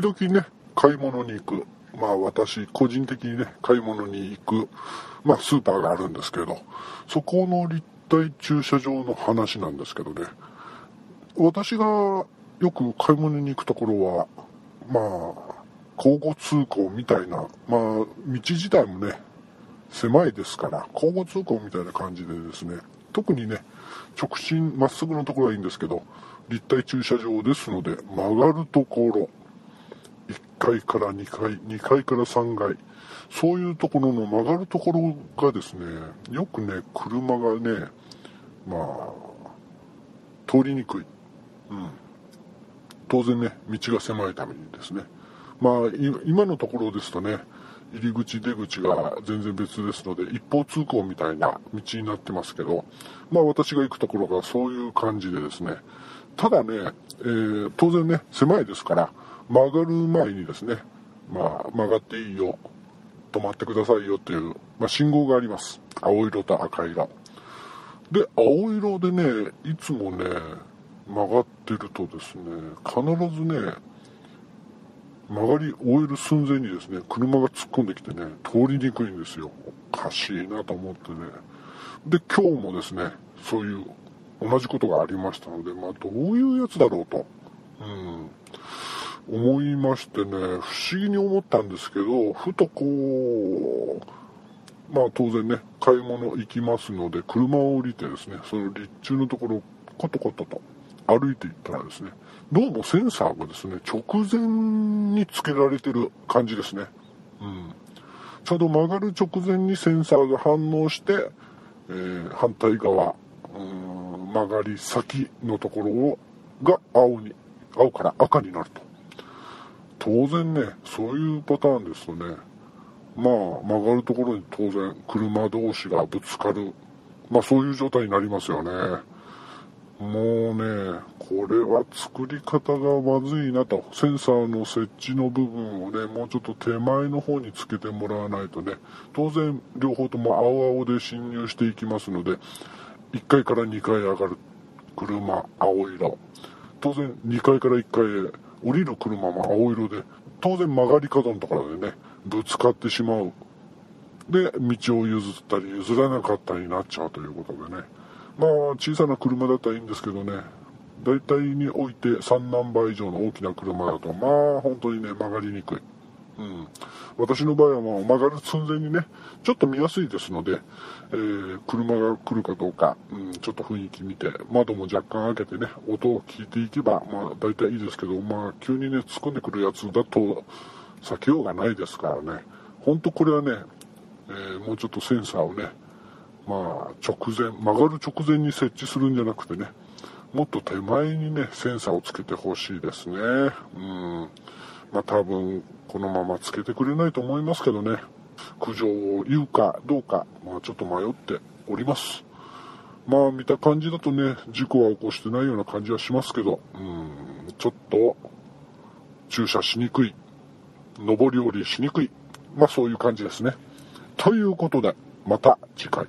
時々ね、買い物に行く。まあ私、個人的にね、買い物に行く、まあスーパーがあるんですけど、そこの立体駐車場の話なんですけどね、私がよく買い物に行くところは、まあ、交互通行みたいな、まあ、道自体もね、狭いですから、交互通行みたいな感じでですね、特にね、直進まっすぐのところはいいんですけど、立体駐車場ですので、曲がるところ、1階から2階、2階から3階、そういうところの曲がるところがですね、よくね、車がね、まあ、通りにくい。うん。当然ね、道が狭いためにですね。まあ、今のところですとね、入り口出口が全然別ですので、一方通行みたいな道になってますけど、まあ私が行くところがそういう感じでですね、ただね、えー、当然ね、狭いですから、曲がる前にですね、まあ曲がっていいよ、止まってくださいよっていう、まあ信号があります。青色と赤色。で、青色でね、いつもね、曲がってるとですね、必ずね、曲がり終える寸前にですね、車が突っ込んできてね、通りにくいんですよ。おかしいなと思ってね。で、今日もですね、そういう同じことがありましたので、まあ、どういうやつだろうと、うん、思いましてね、不思議に思ったんですけど、ふとこう、まあ当然ね、買い物行きますので、車を降りてですね、その立中のところ、コトコトと歩いていったらですね、どうもセンサーがですね、直前につけられてる感じですね。うん。ちょうど曲がる直前にセンサーが反応して、えー、反対側、うん曲がり先のところをが青に、青から赤になると。当然ね、そういうパターンですとね、まあ曲がるところに当然車同士がぶつかる、まあそういう状態になりますよね。もうね、これは作り方がまずいなと。センサーの設置の部分をね、もうちょっと手前の方につけてもらわないとね、当然両方とも青々で侵入していきますので、1階から2階上がる車、青色。当然2階から1階へ降りる車も青色で、当然曲がり角のところでね、ぶつかってしまう。で、道を譲ったり譲らなかったりになっちゃうということでね。まあ小さな車だったらいいんですけどね大体において3ナンバー以上の大きな車だとまあ本当にね曲がりにくい、うん、私の場合はもう曲がる寸前にねちょっと見やすいですので、えー、車が来るかどうか、うん、ちょっと雰囲気見て窓も若干開けてね音を聞いていけばまあ大体いいですけどまあ急にね突っ込んでくるやつだと避けようがないですからね本当これはね、えー、もうちょっとセンサーをねまあ、直前、曲がる直前に設置するんじゃなくてね、もっと手前にね、センサーをつけてほしいですね。うん。まあ多分、このままつけてくれないと思いますけどね、苦情を言うかどうか、まあちょっと迷っております。まあ見た感じだとね、事故は起こしてないような感じはしますけど、うん、ちょっと、駐車しにくい、上り下りしにくい、まあそういう感じですね。ということで、また次回。